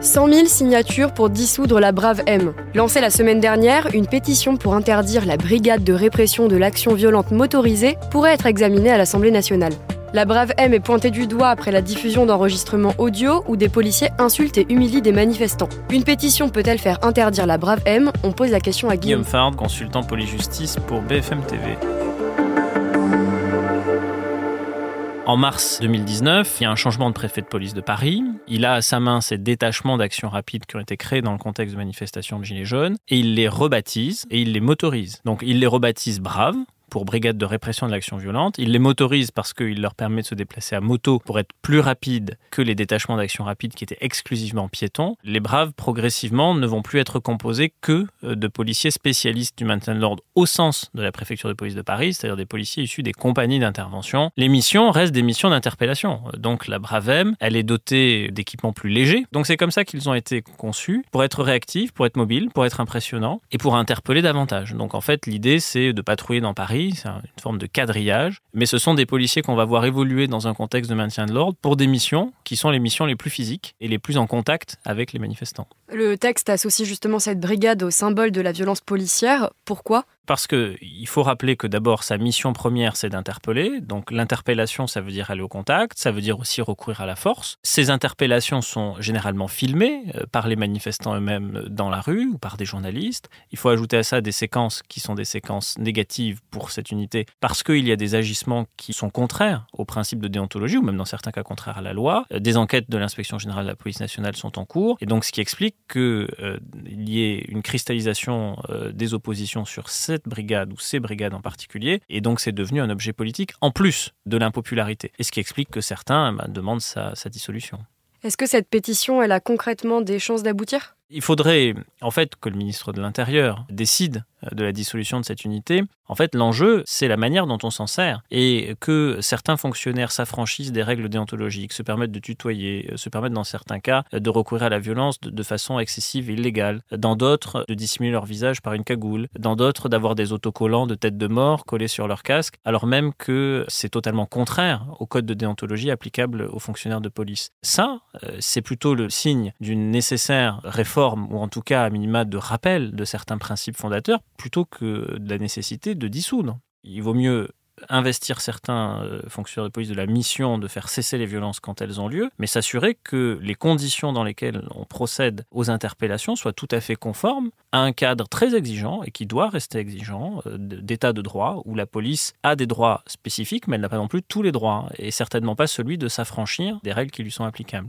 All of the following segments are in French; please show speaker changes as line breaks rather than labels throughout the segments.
100 000 signatures pour dissoudre la Brave M. Lancée la semaine dernière, une pétition pour interdire la brigade de répression de l'action violente motorisée pourrait être examinée à l'Assemblée nationale. La Brave M est pointée du doigt après la diffusion d'enregistrements audio où des policiers insultent et humilient des manifestants. Une pétition peut-elle faire interdire la Brave M? On pose la question à Guillaume.
Guillaume Fard, consultant police-justice pour BFM TV. En mars 2019, il y a un changement de préfet de police de Paris. Il a à sa main ces détachements d'action rapide qui ont été créés dans le contexte de manifestations de Gilets jaunes et il les rebaptise et il les motorise. Donc il les rebaptise Braves pour brigade de répression de l'action violente. Il les motorise parce qu'il leur permet de se déplacer à moto pour être plus rapide que les détachements d'action rapide qui étaient exclusivement piétons. Les braves, progressivement, ne vont plus être composés que euh, de policiers spécialistes du maintien de l'ordre au sens de la préfecture de police de Paris, c'est-à-dire des policiers issus des compagnies d'intervention. Les missions restent des missions d'interpellation. Donc la Bravem, elle est dotée d'équipements plus légers. Donc c'est comme ça qu'ils ont été conçus pour être réactifs, pour être mobiles, pour être impressionnants et pour interpeller davantage. Donc en fait, l'idée c'est de patrouiller dans Paris c'est une forme de quadrillage, mais ce sont des policiers qu'on va voir évoluer dans un contexte de maintien de l'ordre pour des missions qui sont les missions les plus physiques et les plus en contact avec les manifestants.
Le texte associe justement cette brigade au symbole de la violence policière. Pourquoi?
Parce qu'il faut rappeler que d'abord, sa mission première, c'est d'interpeller. Donc l'interpellation, ça veut dire aller au contact, ça veut dire aussi recourir à la force. Ces interpellations sont généralement filmées euh, par les manifestants eux-mêmes dans la rue ou par des journalistes. Il faut ajouter à ça des séquences qui sont des séquences négatives pour cette unité parce qu'il y a des agissements qui sont contraires au principe de déontologie ou même dans certains cas contraires à la loi. Euh, des enquêtes de l'inspection générale de la police nationale sont en cours et donc ce qui explique qu'il euh, y ait une cristallisation des oppositions sur cette brigade ou ces brigades en particulier. Et donc c'est devenu un objet politique en plus de l'impopularité. Et ce qui explique que certains bah, demandent sa, sa dissolution.
Est-ce que cette pétition, elle a concrètement des chances d'aboutir?
Il faudrait en fait que le ministre de l'Intérieur décide de la dissolution de cette unité. En fait, l'enjeu, c'est la manière dont on s'en sert et que certains fonctionnaires s'affranchissent des règles déontologiques, se permettent de tutoyer, euh, se permettent dans certains cas de recourir à la violence de, façon excessive et illégale, dans d'autres de dissimuler leur visage par une cagoule, dans d'autres d'avoir des autocollants de tête de mort collés sur leur casque, alors même que c'est totalement contraire au code de déontologie applicable aux fonctionnaires de police. Ça, euh, c'est plutôt le signe d'une nécessaire réforme ou en tout cas à minima de rappel de certains principes fondateurs, plutôt que de la nécessité de dissoudre. Il vaut mieux investir certains euh, fonctionnaires de police de la mission de faire cesser les violences quand elles ont lieu, mais s'assurer que les conditions dans lesquelles on procède aux interpellations soient tout à fait conformes à un cadre très exigeant et qui doit rester exigeant euh, d'état de droit où la police a des droits spécifiques, mais elle n'a pas non plus tous les droits et certainement pas celui de s'affranchir des règles qui lui sont applicables.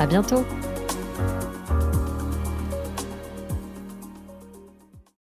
À bientôt